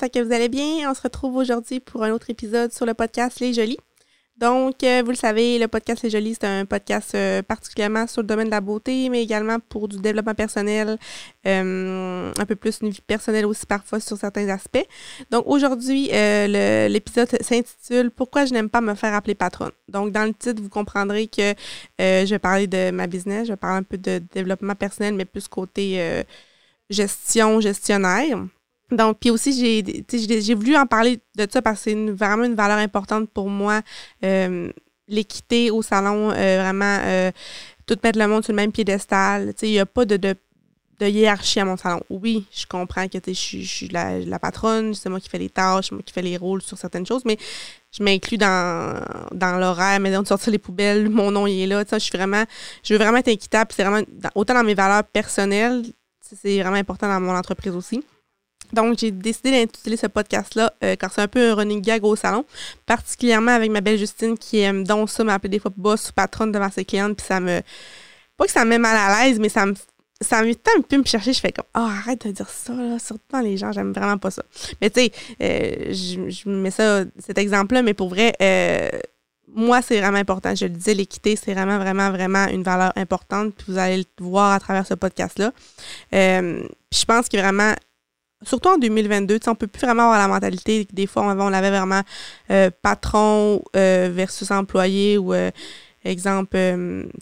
j'espère que vous allez bien. On se retrouve aujourd'hui pour un autre épisode sur le podcast Les Jolies. Donc, euh, vous le savez, le podcast Les Jolies, c'est un podcast euh, particulièrement sur le domaine de la beauté, mais également pour du développement personnel, euh, un peu plus une vie personnelle aussi parfois sur certains aspects. Donc, aujourd'hui, l'épisode s'intitule Pourquoi je n'aime pas me faire appeler patronne? Donc, dans le titre, vous comprendrez que je vais parler de ma business, je vais parler un peu de développement personnel, mais plus côté gestion, gestionnaire. Donc, puis aussi, j'ai, j'ai voulu en parler de ça parce que c'est vraiment une valeur importante pour moi. Euh, l'équité au salon, euh, vraiment, euh, tout mettre le monde sur le même piédestal. Il n'y a pas de, de, hiérarchie à mon salon. Oui, je comprends que je suis la, la, patronne, c'est moi qui fais les tâches, c'est moi qui fais les rôles sur certaines choses, mais je m'inclus dans, dans l'horaire, mais de sortir les poubelles, mon nom il est là. Je suis vraiment, je veux vraiment être équitable. C'est vraiment, autant dans mes valeurs personnelles, c'est vraiment important dans mon entreprise aussi. Donc, j'ai décidé d'intituler ce podcast-là euh, car c'est un peu un running gag au salon, particulièrement avec ma belle Justine qui aime donc ça m'appeler des fois boss ou patronne devant ses clientes, puis ça me... Pas que ça me met mal à l'aise, mais ça me ça me un peu me chercher, je fais comme oh, arrête de dire ça là, surtout dans les gens, j'aime vraiment pas ça. Mais tu sais, euh, je, je, mets ça cet exemple-là, mais pour vrai, euh, moi, c'est vraiment important. Je le disais, l'équité, c'est vraiment, vraiment, vraiment une valeur importante. Puis vous allez le voir à travers ce podcast-là. Euh, je pense que vraiment, surtout en 2022, on peut plus vraiment avoir la mentalité des fois, on, avait vraiment euh, patron euh, versus employé ou euh, exemple,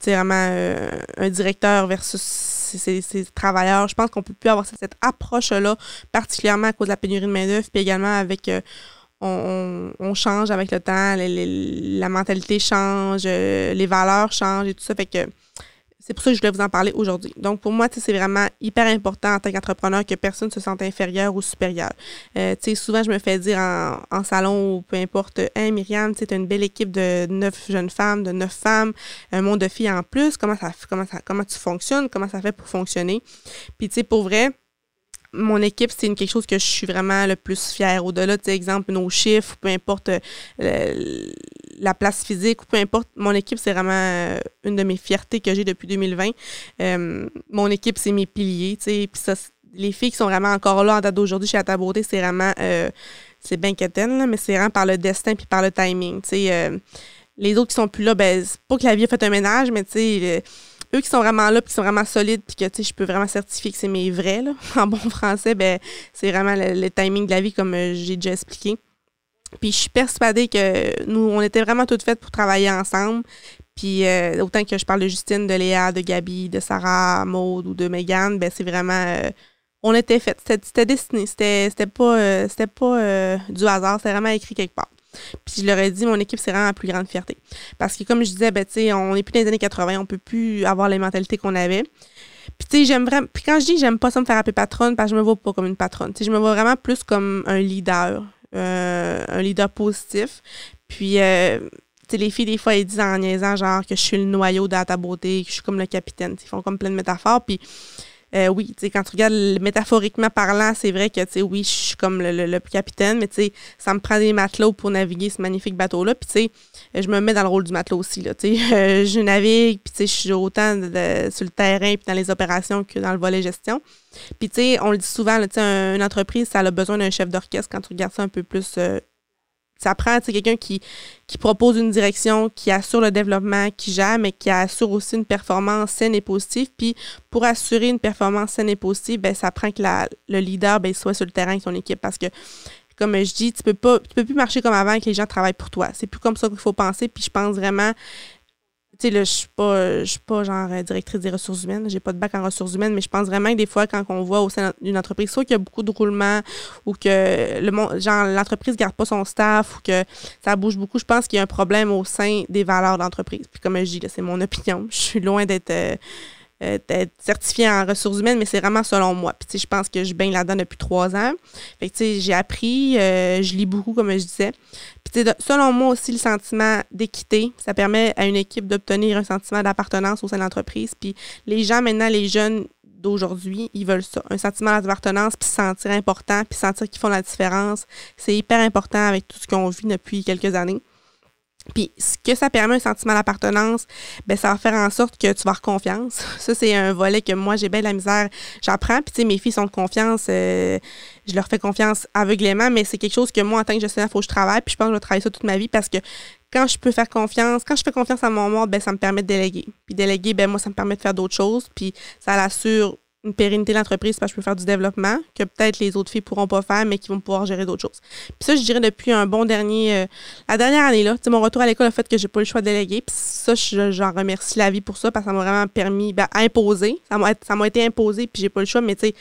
c'est vraiment un directeur versus ses, travailleurs. Je pense qu'on peut plus avoir cette, approche-là, particulièrement à cause de la pénurie de main-d'œuvre, puis également avec on, change avec le temps, la mentalité change, les valeurs changent et tout ça. Fait que c'est pour ça que je voulais vous en parler aujourd'hui. Donc, pour moi, c'est vraiment hyper important en tant qu'entrepreneur que personne ne se sente inférieur ou supérieur. Euh, souvent, je me fais dire en, salon ou peu importe, Hein, Myriam, tu as une belle équipe de neuf jeunes femmes, de neuf femmes, un monde de filles en plus. Comment ça, comment ça, comment tu fonctionnes? Comment ça fait pour fonctionner? Puis, tu sais, pour vrai, mon équipe, c'est quelque chose que je suis vraiment le plus fière. Au-delà, de exemple, nos chiffres, peu importe euh, la place physique, peu importe, mon équipe, c'est vraiment euh, une de mes fiertés que j'ai depuis 2020. Euh, mon équipe, c'est mes piliers. Puis ça, les filles qui sont vraiment encore là en date d'aujourd'hui chez Ta Beauté, c'est vraiment, c'est bien quétaine, mais c'est vraiment par le destin puis par le timing, sais. les autres qui sont plus là, ben, c'est pas que la vie a fait un ménage, mais tu sais eux qui sont vraiment là, puis qui sont vraiment solides, puis que je peux vraiment certifier que c'est mes vrais, en bon français, ben c'est vraiment le, timing de la vie, comme euh, j'ai déjà expliqué. Puis je suis persuadée que nous, on était vraiment toutes faites pour travailler ensemble. Puis euh, autant que je parle de Justine, de Léa, de Gabi, de Sarah, Maude ou de Megan, ben c'est vraiment. Euh, on était faites. C'était destiné. C'était pas, c'était pas du hasard. C'était vraiment écrit quelque part. Puis je leur ai dit, mon équipe, c'est vraiment la plus grande fierté. Parce que comme je disais, ben, on n'est plus dans les années 80, on peut plus avoir les mentalités qu'on avait. Puis tu sais, j'aime vraiment. Puis quand je dis j'aime pas ça me faire appeler patronne, parce que je me vois pas comme une patronne. Tu sais, je me vois vraiment plus comme un leader, euh, un leader positif. Puis euh, les filles, des fois, elles disent en niaisant, genre, que je suis le noyau de ta beauté, que je suis comme le capitaine. Ils font comme plein de métaphores. Puis euh, oui, tu sais, quand tu regardes métaphoriquement parlant, c'est vrai que, tu sais, oui, je suis comme le, capitaine, mais tu sais, ça me prend des matelots pour naviguer ce magnifique bateau-là. Puis, tu sais, je me mets dans le rôle du matelot aussi, là. Euh, je navigue, puis, je suis autant sur le terrain, puis dans les opérations que dans le volet gestion. Puis, on le dit souvent, une entreprise, ça a besoin d'un chef d'orchestre quand tu regardes ça un peu plus euh, ça prend quelqu'un qui, qui propose une direction, qui assure le développement, qui gère, mais qui assure aussi une performance saine et positive. Puis pour assurer une performance saine et positive, ben, ça prend que le leader ben, soit sur le terrain avec son équipe. Comme je dis, tu peux pas tu peux plus marcher comme avant que les gens travaillent pour toi. C'est plus comme ça qu'il faut penser. Puis je pense vraiment tu sais, là, je suis pas, je suis pas genre euh, directrice des ressources humaines, j'ai pas de bac en ressources humaines, mais je pense vraiment que des fois, quand on voit au sein d'une entreprise, soit qu'il y a beaucoup de roulement ou que le monde, genre, l'entreprise garde pas son staff ou que ça bouge beaucoup, je pense qu'il y a un problème au sein des valeurs d'entreprise. Puis comme je dis, c'est mon opinion. Je suis loin d'être euh, euh, certifiée en ressources humaines, mais c'est vraiment selon moi. Puis, je pense que je baigne là-dedans depuis trois ans. Fait que, j'ai appris, euh, je lis beaucoup, comme je disais. Puis, selon moi aussi, le sentiment d'équité, ça permet à une équipe d'obtenir un sentiment d'appartenance au sein de l'entreprise. Puis, les gens, maintenant, les jeunes d'aujourd'hui, ils veulent ça. Un sentiment d'appartenance, puis se sentir important, puis sentir qu'ils font la différence. C'est hyper important avec tout ce qu'on vit depuis quelques années. Puis ce que ça permet un sentiment d'appartenance, ben ça va faire en sorte que tu vas avoir confiance. Ça c'est un volet que moi j'ai bien la misère, j'apprends. Puis tu sais mes filles sont de confiance, euh, je leur fais confiance aveuglément, mais c'est quelque chose que moi en tant que gestionnaire, faut que je travaille. Puis je pense que je vais travailler ça toute ma vie parce que quand je peux faire confiance, quand je fais confiance à mon monde, ben ça me permet de déléguer. Puis déléguer, ben moi ça me permet de faire d'autres choses, puis ça l'assure une pérennité de l'entreprise parce que je peux faire du développement que peut-être les autres filles pourront pas faire, mais qui vont pouvoir gérer d'autres choses. Puis ça, je dirais depuis un bon dernier, euh, la dernière année là, mon retour à l'école a fait que j'ai pas le choix de déléguer. Puis ça, j'en remercie la vie pour ça parce que ça m'a vraiment permis, ben, imposer. Ça m'a, ça m'a été imposé puis j'ai pas le choix, mais tu sais,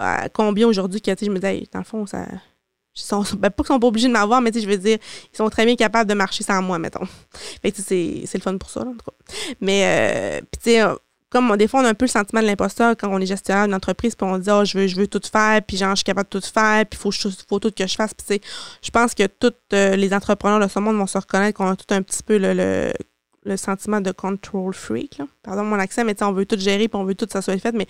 euh, combien aujourd'hui que je me disais, dans le fond, ça. Ben, pas qu'ils sont pas obligés de m'avoir, mais je veux dire, ils sont très bien capables de marcher sans moi, mettons. Fait que c'est, c'est le fun pour ça, en tout cas. Mais, euh, tu sais, comme des fois, on a un peu le sentiment de l'imposteur quand on est gestionnaire d'une entreprise, puis on dit, oh, je veux, je veux tout faire, puis genre, je suis capable de tout faire, puis il faut, faut tout que je fasse. Puis, je pense que tous euh, les entrepreneurs de ce monde vont se reconnaître qu'on a tout un petit peu le, le, sentiment de control freak. Là. Pardon mon accent, mais on veut tout gérer, puis on veut tout que ça soit fait. Mais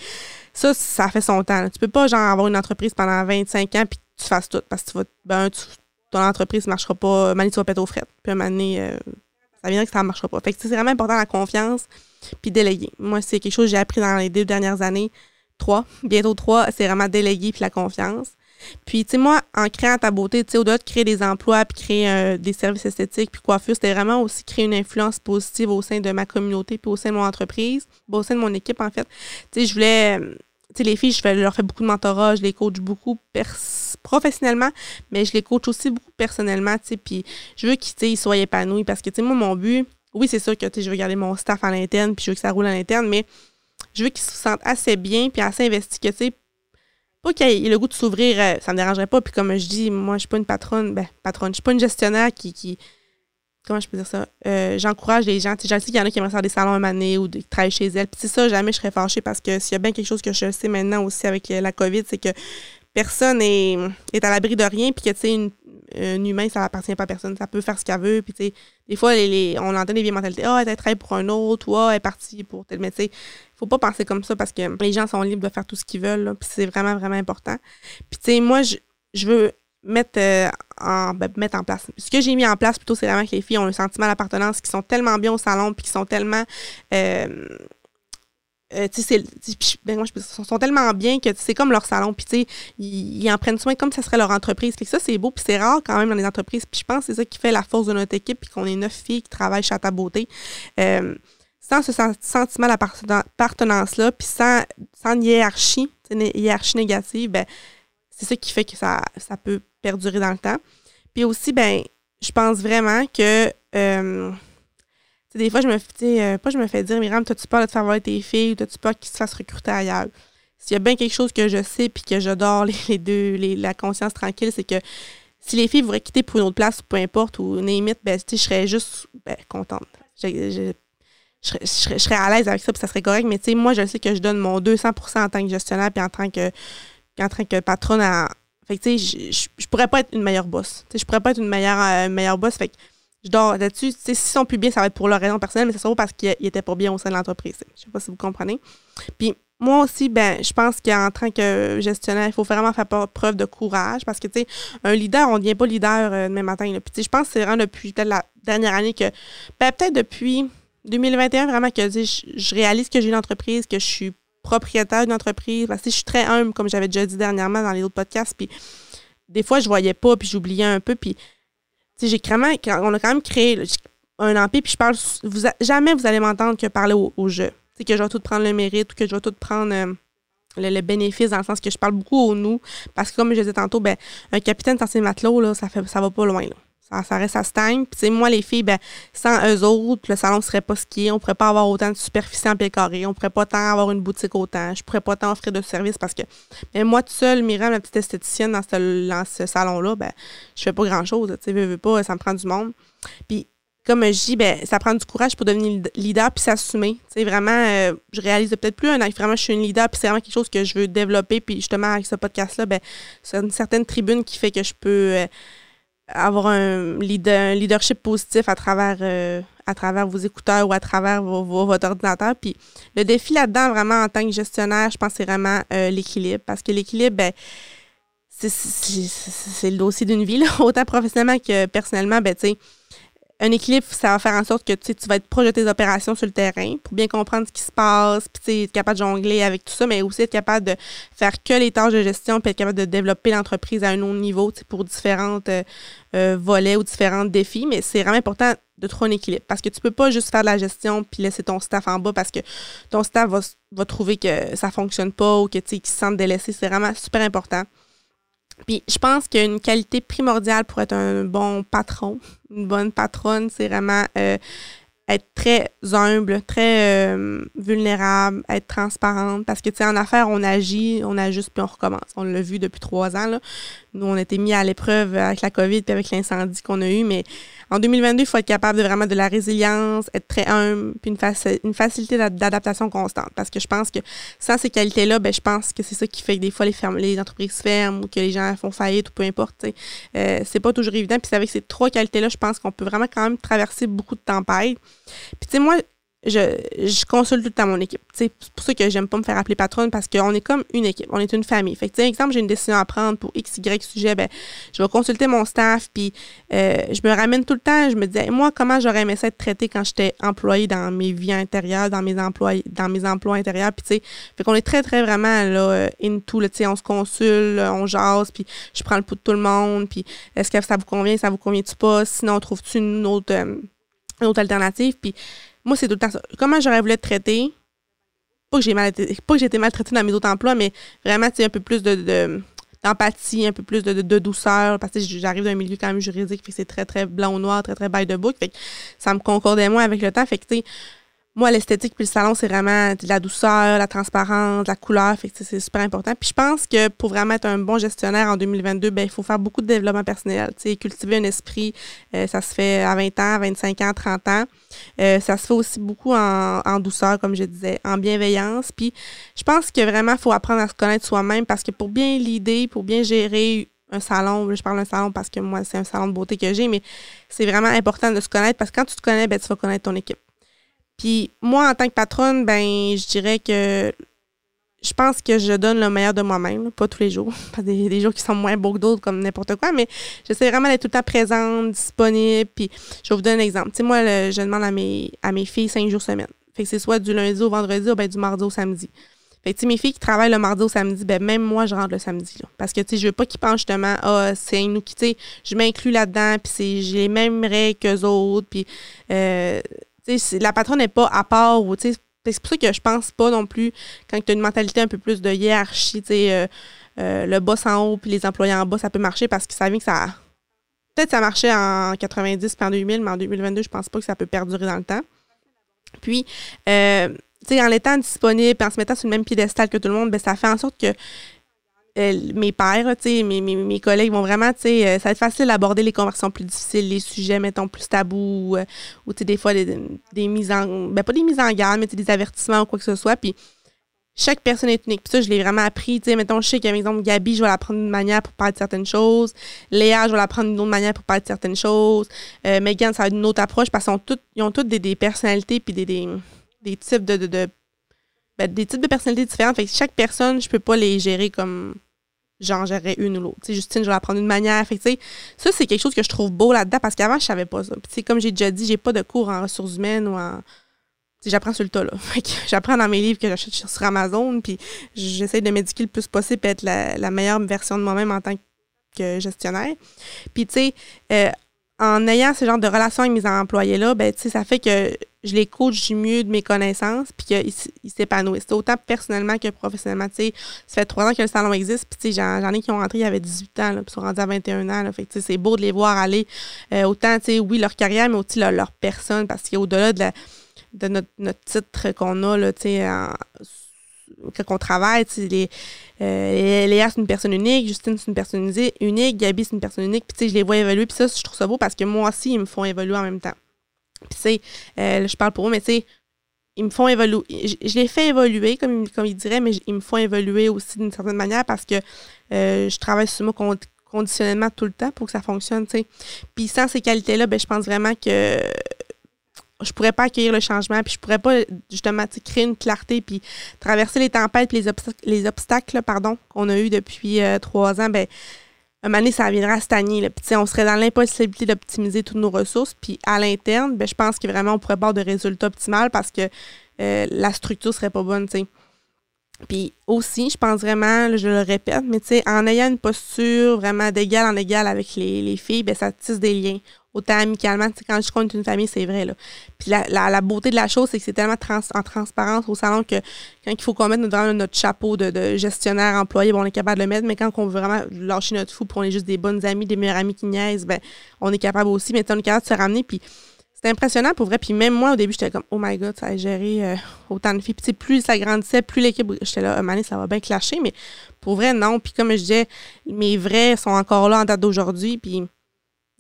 ça, ça fait son temps. Tu peux pas, genre, avoir une entreprise pendant 25 ans, puis tu fasses tout, parce que tu vas, ben, ton entreprise ne marchera pas, Mani, tu vas péter aux frettes. Puis, un moment donné, euh, ça viendrait que ça ne marchera pas. Fait que c'est vraiment important la confiance puis déléguer. Moi, c'est quelque chose que j'ai appris dans les deux dernières années. Trois, bientôt trois, c'est vraiment déléguer puis la confiance. Puis, tu sais, moi, en créant ta beauté, tu sais, au-delà de créer des emplois puis créer euh, des services esthétiques puis coiffure, c'était vraiment aussi créer une influence positive au sein de ma communauté puis au sein de mon entreprise, au sein de mon équipe, en fait. Tu sais, je voulais tu sais, les filles, je, leur fais beaucoup de mentorat, je les coach beaucoup professionnellement, mais je les coach aussi beaucoup personnellement, tu sais, puis je veux qu'ils soient épanouis parce que, tu sais, moi, mon but, oui, c'est sûr que je veux garder mon staff à l'interne, puis je veux que ça roule à l'interne, mais je veux qu'ils se sentent assez bien, puis assez investis que, tu sais, pas qu'il ait le goût de s'ouvrir, euh, ça me dérangerait pas. Puis comme je dis, moi, je suis pas une patronne, ben, patronne, je suis pas une gestionnaire qui, qui comment je peux dire ça? Euh, j'encourage les gens. Tu sais, je sais qu'il y en a qui aimeraient faire des salons un année ou des travailler chez elles. Puis c'est ça, jamais je serais fâchée parce que s'il y a bien quelque chose que je sais maintenant aussi avec euh, la COVID, c'est que personne est, est à l'abri de rien, puis que, tu sais, un humain, ça appartient pas à personne. Ça peut faire ce qu'elle veut. Puis, des fois, les, on entend des vieilles mentalités. Ah, oh, elle travaille pour un autre, ou ah, elle est partie pour tel. Mais, tu sais, faut pas penser comme ça parce que les gens sont libres de faire tout ce qu'ils veulent. puis, c'est vraiment, vraiment important. Puis, tu sais, moi, je, je veux mettre, euh, en, ben, mettre en place. Ce que j'ai mis en place, plutôt, c'est vraiment que les filles ont un sentiment d'appartenance, qui sont tellement bien au salon, puis qui sont tellement. Euh, euh, ben, ils sont tellement bien que c'est comme leur salon, puis tu sais, ils, en prennent soin comme ce serait leur entreprise. Que ça, c'est beau, puis c'est rare quand même dans les entreprises. Puis je pense que c'est ça qui fait la force de notre équipe, puis qu'on est neuf filles qui travaillent chez ta beauté. Euh, sans ce sentiment d'appartenance-là, puis sans, sans hiérarchie, une hiérarchie négative, ben, c'est ça qui fait que ça, ça peut perdurer dans le temps. Puis aussi, ben, je pense vraiment que euh, des fois, je me fais, euh, pas je me fais dire, Myriam, t'as-tu peur de te faire voir tes filles ou t'as-tu peur qu'ils se fassent recruter ailleurs? S'il y a bien quelque chose que je sais puis que j'adore les, deux, les, la conscience tranquille, c'est que si les filles voudraient quitter pour une autre place, peu importe, ou name ben, je serais juste ben, contente. Je, serais, à l'aise avec ça, puis ça serait correct, mais moi, je sais que je donne mon 200 en tant que gestionnaire, puis en tant que, en tant que patronne. Fait tu sais, je, je, pourrais pas être une meilleure boss. Je pourrais pas être une meilleure, euh, meilleure boss. Fait je dors là-dessus. S'ils sont plus bien, ça va être pour leur raison personnelle, mais ça sera parce qu'ils étaient pas bien au sein de l'entreprise. Je sais pas si vous comprenez. Puis moi aussi, ben, je pense qu'en tant que gestionnaire, il faut vraiment faire preuve de courage parce que, tu sais, un leader, on ne devient pas leader euh, demain matin. Puis, je pense que c'est vraiment depuis peut-être la dernière année que, ben, peut-être depuis 2021, vraiment que je, je réalise que j'ai une entreprise, que je suis propriétaire d'une entreprise. Je suis très humble, comme j'avais déjà dit dernièrement dans les autres podcasts. Puis, des fois, je voyais pas, puis j'oubliais un peu. Puis, j'ai on a quand même créé un empire, puis je parle, vous, jamais vous allez m'entendre que parler au, jeu. C'est que je vais tout prendre le mérite ou que je vais tout prendre euh, le, bénéfice dans le sens que je parle beaucoup au nous. Parce que comme je disais tantôt, ben, un capitaine sans ses matelots, là, ça fait ça va pas loin. Ça, reste à stagne. Puis, moi, les filles, ben, sans eux autres, le salon ne serait pas skié. On ne pourrait pas avoir autant de superficie en pied carré. On ne pourrait pas tant avoir une boutique autant. Je ne pourrais pas tant offrir de services parce que moi, toute seule, Myriam, la petite esthéticienne dans ce, salon-là, ben, je fais pas grand-chose. Tu veux, pas, ça me prend du monde. Puis, comme je dis, ben, ça prend du courage pour devenir leader puis s'assumer. Tu vraiment, euh, je réalise peut-être plus un an vraiment je suis une leader puis c'est vraiment quelque chose que je veux développer. Puis justement, avec ce podcast-là, ben, c'est une certaine tribune qui fait que je peux... Euh, avoir un, leader, leadership positif à travers, euh, à travers vos écouteurs ou à travers vos, votre ordinateur. Puis le défi là-dedans, vraiment, en tant que gestionnaire, je pense c'est vraiment euh, l'équilibre. Parce que l'équilibre, ben, c'est le dossier d'une vie, là, autant professionnellement que personnellement. Ben, tu sais, un équilibre, ça va faire en sorte que tu vas être proche de tes opérations sur le terrain pour bien comprendre ce qui se passe, puis être capable de jongler avec tout ça, mais aussi être capable de faire que les tâches de gestion, puis être capable de développer l'entreprise à un autre niveau pour différentes euh, euh, volets ou différents défis. Mais c'est vraiment important de trouver un équilibre parce que tu peux pas juste faire de la gestion puis laisser ton staff en bas parce que ton staff va, trouver que ça fonctionne pas ou que tu se sentent délaissés. C'est vraiment super important. Puis je pense qu'une qualité primordiale pour être un bon patron, une bonne patronne, c'est vraiment euh, être très humble, très euh, vulnérable, être transparente. Parce que, tu sais, en affaires, on agit, on ajuste, puis on recommence. On l'a vu depuis trois ans. Là. Nous, on a été mis à l'épreuve avec la COVID puis avec l'incendie qu'on a eu. Mais en 2022, il faut être capable de vraiment de la résilience, être très humble, puis une, une facilité d'adaptation constante. Parce que je pense que sans ces qualités-là, ben, je pense que c'est ça qui fait que des fois, les, fermes, les entreprises ferment ou que les gens font faillite ou peu importe. Euh, c'est pas toujours évident. Puis avec ces trois qualités-là, je pense qu'on peut vraiment quand même traverser beaucoup de tempêtes. Puis tu sais, moi, je, je, consulte tout le temps mon équipe. C'est pour ça que j'aime pas me faire appeler patronne parce qu'on est comme une équipe, on est une famille. Fait que, exemple, j'ai une décision à prendre pour X, Y sujet, ben, je vais consulter mon staff, puis euh, je me ramène tout le temps, je me dis, moi, comment j'aurais aimé ça être traité quand j'étais employée dans mes vies intérieures, dans mes emplois, dans mes emplois intérieurs, puis tu sais, fait qu'on est très, très vraiment, là, euh, into, tu sais, on se consulte, on jase, puis je prends le pouls de tout le monde, puis est-ce que ça vous convient, ça vous convient-tu pas, sinon, trouve-tu une autre, euh, une autre alternative, puis moi, c'est tout le temps ça. Comment j'aurais voulu être traitée? Pas que j'ai mal été, pas que maltraitée dans mes autres emplois, mais vraiment, tu un peu plus de, d'empathie, un peu plus de, douceur, parce que j'arrive d'un milieu quand même juridique, fait que c'est très, très blanc ou noir, très, très by the book. Fait que ça me concordait moins avec le temps. Fait que, tu sais, moi, l'esthétique puis le salon, c'est vraiment de la douceur, la transparence, la couleur. Fait que c'est super important. Puis je pense que pour vraiment être un bon gestionnaire en 2022, ben il faut faire beaucoup de développement personnel. sais, cultiver un esprit, euh, ça se fait à 20 ans, 25 ans, 30 ans. Euh, ça se fait aussi beaucoup en, en, douceur, comme je disais, en bienveillance. Puis je pense que vraiment, il faut apprendre à se connaître soi-même parce que pour bien l'idée, pour bien gérer un salon, je parle d'un salon parce que moi, c'est un salon de beauté que j'ai, mais c'est vraiment important de se connaître parce que quand tu te connais, ben, tu vas connaître ton équipe. Puis moi, en tant que patronne, ben je dirais que je pense que je donne le meilleur de moi-même, pas tous les jours, pas des, des, jours qui sont moins beaux que d'autres comme n'importe quoi, mais j'essaie vraiment d'être tout le temps présente, disponible. Puis je vais vous donner un exemple. Tu sais, moi, je demande à mes, à mes filles cinq jours semaine. Fait que c'est soit du lundi au vendredi ou ben du mardi au samedi. Fait que, tu sais, mes filles qui travaillent le mardi au samedi, ben même moi, je rentre le samedi. Parce que, tu sais, je veux pas qu'ils pensent justement, ah, c'est nous qui, tu sais, je m'inclus là-dedans, puis j'ai les mêmes règles qu'eux autres, puis euh, la patronne n'est pas à part ou c'est pour ça que je pense pas non plus quand tu as une mentalité un peu plus de hiérarchie, euh, euh, le boss en haut puis les employés en bas, ça peut marcher parce que ça vient que ça. Peut-être ça marchait en 90 puis en 2000, mais en 2022, je pense pas que ça peut perdurer dans le temps. Puis, euh, en étant disponible en se mettant sur le même piédestal que tout le monde, ben, ça fait en sorte que mes pères, mes, mes, mes, collègues vont vraiment, tu sais, euh, ça va être facile d'aborder les conversations plus difficiles, les sujets, mettons, plus tabous, euh, ou, tu sais, des fois, des, des, mises en, ben pas des mises en garde, mais des avertissements ou quoi que ce soit. Puis chaque personne est unique. Puis ça, je l'ai vraiment appris. Tu sais, mettons, je sais qu'à exemple, Gabi, je vais la prendre d'une manière pour parler de certaines choses. Léa, je vais la prendre d'une autre manière pour parler de certaines choses. Euh, Megan, ça va être une autre approche parce qu'ils ont toutes des, des personnalités puis des, des, des types de, de, de ben, des types de personnalités différentes. Fait que chaque personne, je peux pas les gérer comme j'en gérerais une ou l'autre. Justine, je vais la prendre d'une manière. Fait ça, c'est quelque chose que je trouve beau là-dedans parce qu'avant, je savais pas ça. Comme j'ai déjà dit, j'ai pas de cours en ressources humaines ou en. J'apprends sur le tas, là. j'apprends dans mes livres que j'achète sur Amazon, puis j'essaie de m'éduquer le plus possible et être la, meilleure version de moi-même en tant que gestionnaire. Puis, tu sais, euh, en ayant ce genre de relation avec mes employés-là, ben, ça fait que je les coach du mieux de mes connaissances, puis qu'ils s'épanouissent. Autant personnellement que professionnellement. ça fait trois ans que le salon existe, puis j'en ai qui ont rentré, il y avait 18 ans, puis ils sont rendus à 21 ans. Là, fait c'est beau de les voir aller euh, autant, oui, leur carrière, mais aussi leur, personne, parce qu'au-delà de, de notre, notre titre qu'on a, là, quand on travaille, les, euh, Léa, c'est une personne unique, Justine, c'est une personne unique, Gabi, c'est une personne unique. Puis, je les vois évoluer. Puis ça, je trouve ça beau parce que moi aussi, ils me font évoluer en même temps. Puis, euh, je parle pour eux, mais tu sais, ils me font évoluer. Je, les fais évoluer, comme, comme ils diraient, mais ils me font évoluer aussi d'une certaine manière parce que euh, je travaille sur moi conditionnellement tout le temps pour que ça fonctionne, tu sais. Puis sans ces qualités-là, ben, je pense vraiment que je pourrais pas accueillir le changement, puis je pourrais pas justement créer une clarté, puis traverser les tempêtes, puis les, obstacles, les obstacles pardon, qu'on a eu depuis euh, trois ans, ben un moment donné, ça viendra à stagner. Là. Puis, on serait dans l'impossibilité d'optimiser toutes nos ressources. Puis, à l'interne, ben, je pense que vraiment, on pourrait avoir de résultats optimaux parce que euh, la structure serait pas bonne. Puis aussi, je pense vraiment, je le répète, mais en ayant une posture vraiment d'égal en égal avec les, les filles, ben ça tisse des liens autant amicalement. Tu quand je compte une famille, c'est vrai. Là. Puis la, la, beauté de la chose, c'est que c'est tellement en transparence au salon que quand il faut qu'on mette notre, notre chapeau de, gestionnaire employé, bon, on est capable de le mettre, mais quand on veut vraiment lâcher notre fou pour on est juste des bonnes amies, des meilleurs amis qui niaisent, ben, on est capable aussi, mais on est capable de se ramener. Puis c'est impressionnant pour vrai. Puis même moi, au début, j'étais comme, oh my god, ça a géré euh, autant de filles. Puis plus ça grandissait, plus l'équipe, j'étais là, mané, ça va bien clasher. Mais pour vrai, non. Puis comme je disais, mes vrais sont encore là en date d'aujourd'hui. Puis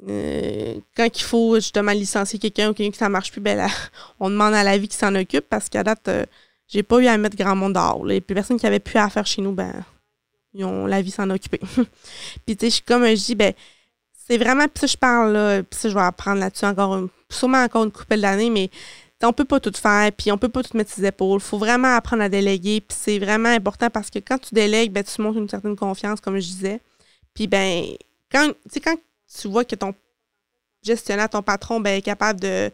euh, quand il faut justement licencier quelqu'un ou quelqu'un qui ça marche plus, ben on demande à la vie qui s'en occupe parce qu'à date, euh, j'ai pas eu à mettre grand monde dehors. Les personnes qui avaient plus à faire chez nous, ben, ils ont la vie s'en occuper. puis tu sais, comme je dis, ben, c'est vraiment, puis ça je parle là, puis ça je vais apprendre là-dessus encore, sûrement encore une couple d'années, mais on peut pas tout faire, puis on peut pas tout mettre ses épaules. Faut vraiment apprendre à déléguer, puis c'est vraiment important parce que quand tu délègues, ben, tu montres une certaine confiance, comme je disais. Puis ben, quand, quand tu vois que ton gestionnaire, ton patron, ben, est capable de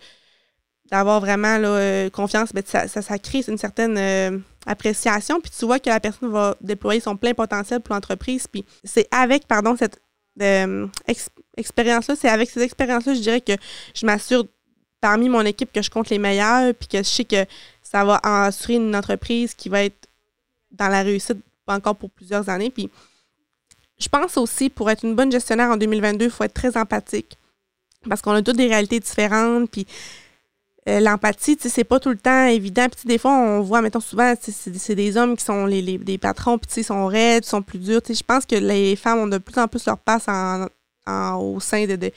d'avoir vraiment là, euh, confiance, ben, ça, ça, crée une certaine euh, appréciation. Puis tu vois que la personne va déployer son plein potentiel pour l'entreprise. Puis c'est avec, pardon, cette euh, expérience-là, c'est avec ces expériences-là, je dirais que je m'assure parmi mon équipe que je compte les meilleurs, puis que je sais que ça va assurer une entreprise qui va être dans la réussite encore pour plusieurs années. Puis je pense aussi, pour être une bonne gestionnaire en 2022, il faut être très empathique. Parce qu'on a toutes des réalités différentes, puis euh, l'empathie, tu sais, c'est pas tout le temps évident. Puis des fois, on voit, mettons, souvent, c'est des hommes qui sont les, les, patrons, puis ils sont raides, sont plus durs. Je pense que les femmes ont de plus en plus leur place au sein de,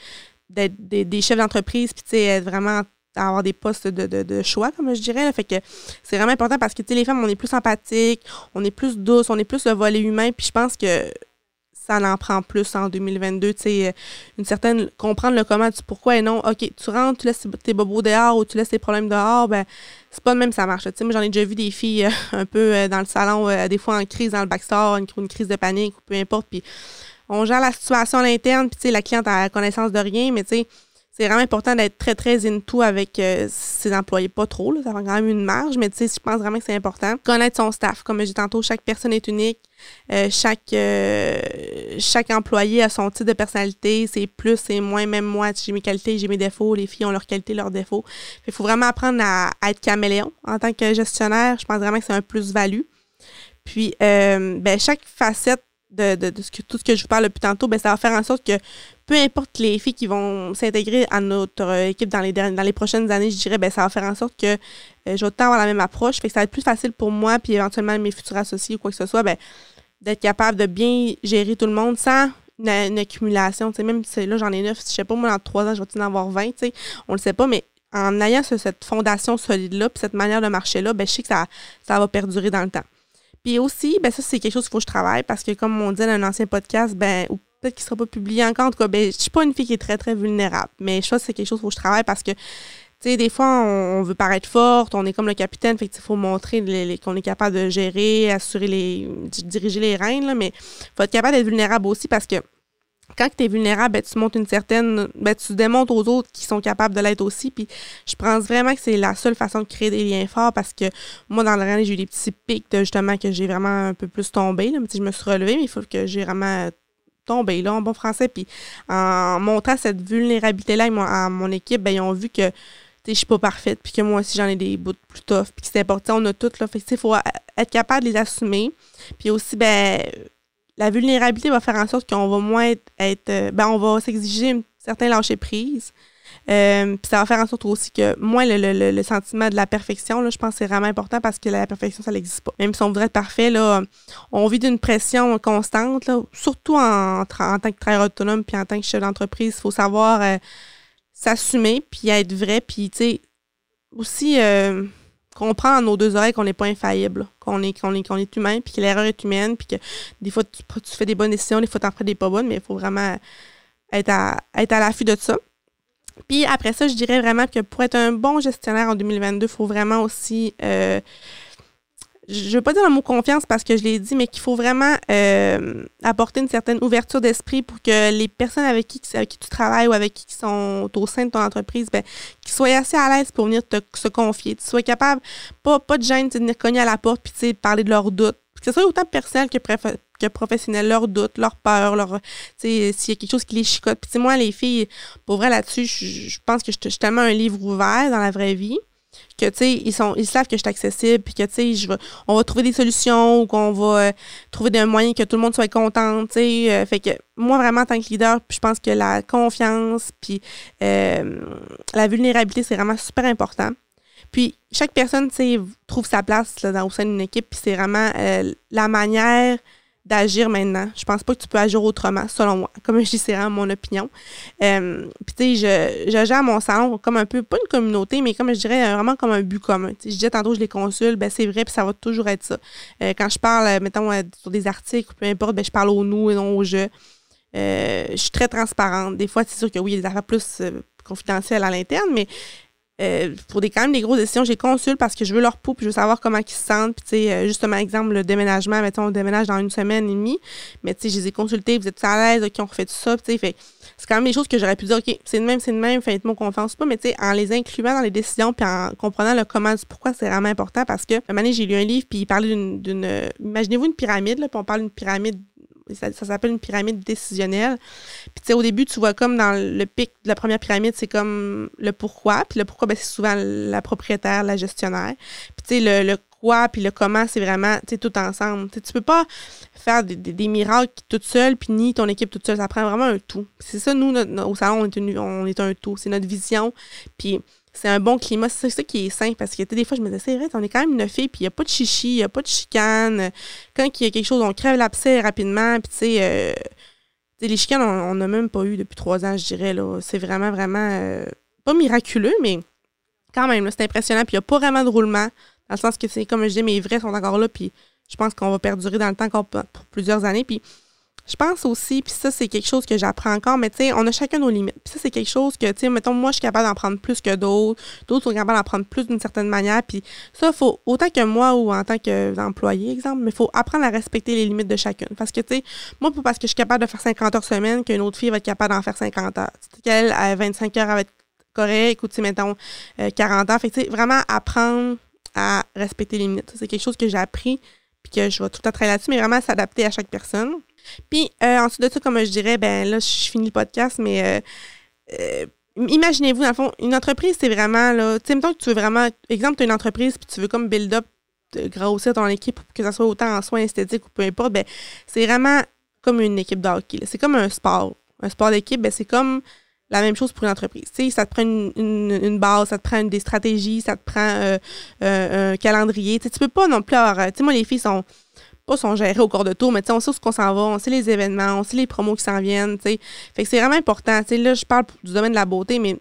des chefs d'entreprise, puis tu sais, vraiment avoir des postes de, choix, comme je dirais. Fait que c'est vraiment important parce que, tu sais, les femmes, on est plus empathiques, on est plus douces, on est plus le volet humain, puis je pense que ça en prend plus en 2022. Tu sais, euh, une certaine. comprendre le comment, du pourquoi et non. OK, tu rentres, tu laisses tes bobos dehors ou tu laisses tes problèmes dehors, ben, c'est pas de même ça marche. Tu sais, moi, j'en ai déjà vu des filles euh, un peu euh, dans le salon, des fois en crise dans le backstore, une, une, crise de panique ou peu importe. Puis on gère la situation à l'interne, puis tu sais, la cliente a connaissance de rien, mais tu sais, c'est vraiment important d'être très, très into avec euh, ses employés. Pas trop, là, ça va quand même une marge, mais tu sais, je pense vraiment que c'est important. Connaître son staff. Comme dis tantôt, chaque personne est unique. Euh, chaque, euh, chaque employé a son type de personnalité. C'est plus, c'est moins. Même moi, j'ai mes qualités, j'ai mes défauts. Les filles ont leurs qualités, leurs défauts. Il faut vraiment apprendre à, être caméléon. En tant que gestionnaire, je pense vraiment que c'est un plus-value. Puis, ben, chaque facette de, de, ce que, tout ce que je vous parle depuis tantôt, ben, ça va faire en sorte que peu importe les filles qui vont s'intégrer à notre euh, équipe dans les, dans les prochaines années, je dirais, ben, ça va faire en sorte que euh, je vais avoir la même approche. Fait que ça va être plus facile pour moi, puis éventuellement mes futurs associés ou quoi que ce soit, ben, d'être capable de bien gérer tout le monde sans une, accumulation. même si là, j'en ai neuf, je sais pas, moi, dans trois ans, je vais en avoir 20, tu sais, on le sait pas, mais en ayant cette fondation solide-là, puis cette manière de marcher-là, ben, je sais que ça, va perdurer dans le temps. Puis aussi, ben ça, c'est quelque chose qu'il faut que je travaille parce que, comme on disait dans un ancien podcast, ben, peut-être qu'il ne sera pas publié encore, en tout cas, ben, je suis pas une fille qui est très, très vulnérable. Mais je pense que c'est quelque chose que je travaille parce que, tu sais, des fois, on, veut paraître forte, on est comme le capitaine, fait qu'il faut montrer qu'on est capable de gérer, assurer les, diriger les rênes, là, mais faut être capable d'être vulnérable aussi parce que quand tu es vulnérable, ben, tu montres une certaine. Ben, tu démontres aux autres qui sont capables de l'être aussi. Puis je pense vraiment que c'est la seule façon de créer des liens forts parce que moi, dans le rang, j'ai eu des petits pics justement que j'ai vraiment un peu plus tombé. Là. Je me suis relevée, mais il faut que j'ai vraiment tombé là en bon français. Puis en montrant cette vulnérabilité-là à mon équipe, ben, ils ont vu que je suis pas parfaite, puis que moi aussi j'en ai des bouts plus tough, puis que c'est important, on a toutes là. Fait faut être capable de les assumer. Puis aussi, ben la vulnérabilité va faire en sorte qu'on va moins être, euh, ben, on va s'exiger certains lâcher prise. Euh, puis ça va faire en sorte aussi que moins le, sentiment de la perfection, là, je pense que c'est vraiment important parce que la perfection, ça n'existe pas. Même si on voudrait être parfait, là, on vit d'une pression constante, là, surtout en, en, tant que travailleur autonome puis en tant que chef d'entreprise. Il faut savoir euh, s'assumer puis être vrai. Puis, tu sais, aussi comprendre dans nos deux oreilles qu'on n'est pas infaillible, qu'on est, qu'on est, qu'on est humain, puis que l'erreur est humaine, puis que des fois, tu, fais des bonnes décisions, des fois, tu en fais des pas bonnes, mais il faut vraiment être à, être à l'affût de ça. Puis après ça, je dirais vraiment que pour être un bon gestionnaire en 2022, il faut vraiment aussi euh, je veux pas dire le mot confiance parce que je l'ai dit, mais qu'il faut vraiment euh, apporter une certaine ouverture d'esprit pour que les personnes avec qui, tu travailles ou avec qui sont au sein de ton entreprise, ben, qu'ils soient assez à l'aise pour venir te se confier. Tu sois capable, pas, pas de gêne, de venir cogner à la porte puis parler de leurs doutes. Que ce soit autant personnel que, que professionnel, leurs doutes, leurs peurs, leur, s'il y a quelque chose qui les chicote. Puis moi, les filles, pour vrai là-dessus, je, pense que je, suis tellement un livre ouvert dans la vraie vie que tu sais ils sont ils savent que je suis accessible puis que tu sais on va trouver des solutions ou qu'on va euh, trouver des moyens que tout le monde soit content tu sais euh, fait que moi vraiment en tant que leader je pense que la confiance puis euh, la vulnérabilité c'est vraiment super important puis chaque personne trouve sa place dans, au sein d'une équipe puis c'est vraiment la manière d'agir maintenant. Je pense pas que tu peux agir autrement, selon moi. Comme je dis, c'est vraiment mon opinion. Euh, puis, tu sais, je, je, gère mon salon comme un peu, pas une communauté, mais comme je dirais, vraiment comme un but commun. je disais tantôt, je les consulte, ben c'est vrai, puis ça va toujours être ça. Euh, quand je parle, euh, mettons, sur des articles, peu importe, ben je parle au nous et non au je. je suis très transparente. Des fois, c'est sûr que oui, il y a des affaires plus confidentielles à l'interne, mais euh, pour des quand même des grosses décisions, j'ai consulte parce que je veux leur peau, puis je veux savoir comment ils se sentent. Puis, tu sais, euh, justement, exemple, le déménagement, mettons, on déménage dans une semaine et demie, mais tu sais, je les ai consultés, vous êtes à l'aise, OK, on refait tout ça, tu sais, fait c'est quand même des choses que j'aurais pu dire, OK, c'est de même, c'est de même, faites-moi confiance pas, mais tu sais, en les incluant dans les décisions, puis en comprenant le comment, pourquoi c'est vraiment important, parce que, un moment j'ai lu un livre, puis il parlait d'une, imaginez-vous une pyramide, là, puis on parle d'une pyramide ça, s'appelle une pyramide décisionnelle. Puis tu sais, au début, tu vois comme dans le pic de la première pyramide, c'est comme le pourquoi. Puis le pourquoi, ben, c'est souvent la propriétaire, la gestionnaire. Puis tu sais, le, puis le comment, c'est vraiment tout ensemble. Tu tu peux pas faire des, des, miracles toute seule, puis ni ton équipe toute seule. Ça prend vraiment un tout. C'est ça, nous, au salon, on est, on est un tout. C'est notre vision. Puis c'est un bon climat. C'est ça qui est sain parce que des fois, je me disais, c'est vrai, on est quand même une fille, puis il n'y a pas de chichi, il n'y a pas de chicane. Quand il y a quelque chose, on crève l'abcès rapidement, puis tu sais, euh, les chicanes, on n'a même pas eu depuis trois ans, je dirais. C'est vraiment, vraiment euh, pas miraculeux, mais quand même, c'est impressionnant. Puis il n'y a pas vraiment de roulement, dans le sens que c'est comme je dis, mes vrais sont encore là, puis je pense qu'on va perdurer dans le temps encore pour plusieurs années. Puis je pense aussi, puis ça, c'est quelque chose que j'apprends encore, mais tu sais, on a chacun nos limites. Puis ça, c'est quelque chose que, tu sais, mettons, moi, je suis capable d'en prendre plus que d'autres. D'autres sont capables d'en prendre plus d'une certaine manière. Puis ça, faut, autant que moi ou en tant qu'employé, exemple, mais il faut apprendre à respecter les limites de chacune. Parce que, tu sais, moi, pas parce que je suis capable de faire 50 heures semaine qu'une autre fille va être capable d'en faire 50 heures. Tu qu'elle, à 25 heures, elle va être correcte, ou, tu sais, mettons, 40 euh, heures. Fait tu sais, vraiment apprendre à respecter les limites. C'est quelque chose que j'ai appris, puis que je vais tout à travailler là-dessus, mais vraiment s'adapter à chaque personne. Puis euh, ensuite de ça, comme je dirais, ben là, je finis le podcast, mais euh, euh, imaginez-vous, dans le fond, une entreprise, c'est vraiment, là, tu sais, mettons que tu veux vraiment, exemple, tu as une entreprise, puis tu veux comme build up, grossir ton équipe, que ça soit autant en soins esthétiques ou peu importe, ben c'est vraiment comme une équipe de hockey. C'est comme un sport. Un sport d'équipe, ben c'est comme la même chose pour une entreprise. Tu ça te prend une, base, ça te prend des stratégies, ça te prend un calendrier. Tu sais, tu peux pas non plus avoir... Tu sais, moi, les filles sont pas gérés au cours de tour, mais on sait où qu'on s'en va, on sait les événements, on sait les promos qui s'en viennent, Fait que c'est vraiment important. là, je parle du domaine de la beauté, mais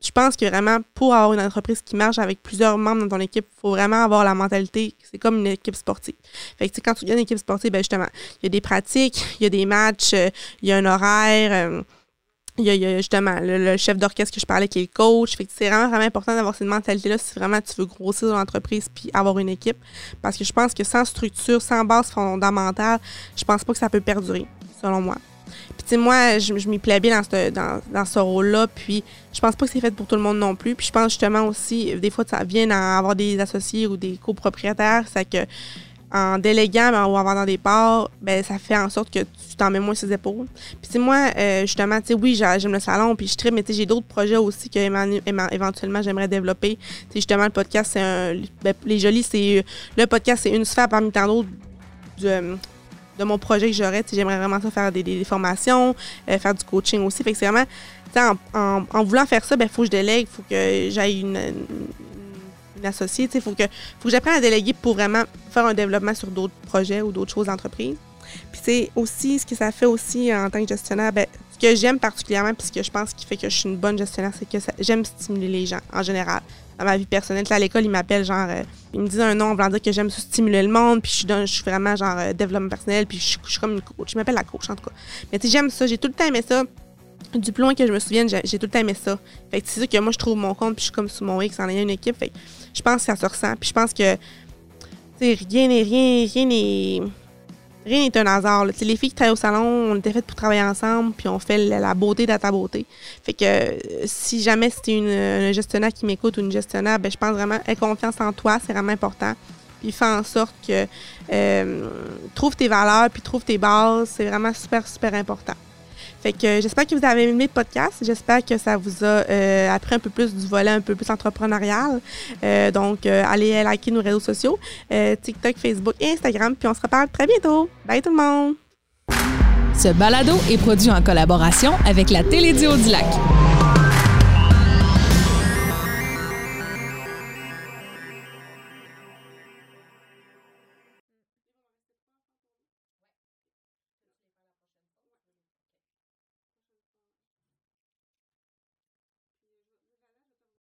je pense que vraiment, pour avoir une entreprise qui marche avec plusieurs membres dans ton équipe, il faut vraiment avoir la mentalité, c'est comme une équipe sportive. Fait que quand tu viens une équipe sportive, ben justement, il y a des pratiques, il y a des matchs, euh, il y a un horaire. Euh, il y, a, justement le, chef d'orchestre que je parlais qui est le coach. Fait que c'est vraiment, vraiment important d'avoir cette mentalité-là si vraiment tu veux grossir l'entreprise puis avoir une équipe. Parce que je pense que sans structure, sans base fondamentale, je pense pas que ça peut perdurer, selon moi. Puis tu sais, moi, je, m'y plais bien dans ce, dans, dans ce rôle-là. Puis je pense pas que c'est fait pour tout le monde non plus. Puis je pense justement aussi, des fois, ça vient d'avoir des associés ou des copropriétaires. C'est que en déléguant ben, ou en vendant des parts, ben, ça fait en sorte que tu t'en mets moins ses épaules. Puis moi, euh, justement, tu sais, oui, j'aime le salon, puis je tripe, mais j'ai d'autres projets aussi que éventuellement j'aimerais développer. Tu justement, le podcast, c'est un... Ben, les jolis, c'est... Le podcast, c'est une sphère parmi tant d'autres de mon projet que j'aurais. J'aimerais vraiment ça faire des, formations, euh, faire du coaching aussi. Fait que c'est vraiment... En, en, voulant faire ça, il ben, faut que je délègue, il faut que j'aille une associée. Il faut que, faut que j'apprenne à déléguer pour vraiment faire un développement sur d'autres projets ou d'autres choses d'entreprise. Puis c'est aussi ce que ça fait aussi en tant que gestionnaire, ben, ce que j'aime particulièrement, puis ce que je pense qui fait que je suis une bonne gestionnaire, c'est que j'aime stimuler les gens en général. Dans ma vie personnelle, à l'école, ils m'appellent genre, euh, ils me disent un nom voulant dire que j'aime stimuler le monde, puis je suis, je suis vraiment genre euh, développement personnel, puis je, je, suis comme une coach. Je m'appelle la coach en tout cas. Mais tu sais, j'aime ça, j'ai tout le temps aimé ça du plus loin que je me souvienne, j'ai tout le temps aimé ça. Fait que c'est sûr que moi, je trouve mon compte, puis je suis comme sous mon X en ayant une équipe. Je pense que ça se ressent. Puis je pense que, rien n'est rien, n'est rien n'est un hasard. Les filles qui travaillent au salon, on était faites pour travailler ensemble, puis on fait la, beauté de ta beauté. Fait que euh, si jamais c'est une, un gestionnaire qui m'écoute ou une gestionnaire, ben, je pense vraiment, aie confiance en toi, c'est vraiment important. Puis fais en sorte que euh, trouve tes valeurs, puis trouve tes bases, c'est vraiment super, super important. Fait que j'espère que vous avez aimé le podcast. J'espère que ça vous a euh, appris un peu plus du volet un peu plus entrepreneurial. Euh, donc, euh, allez liker nos réseaux sociaux, TikTok, Facebook et Instagram. Puis on se reparle très bientôt. Bye tout le monde! Ce balado est produit en collaboration avec la Télédio du Lac.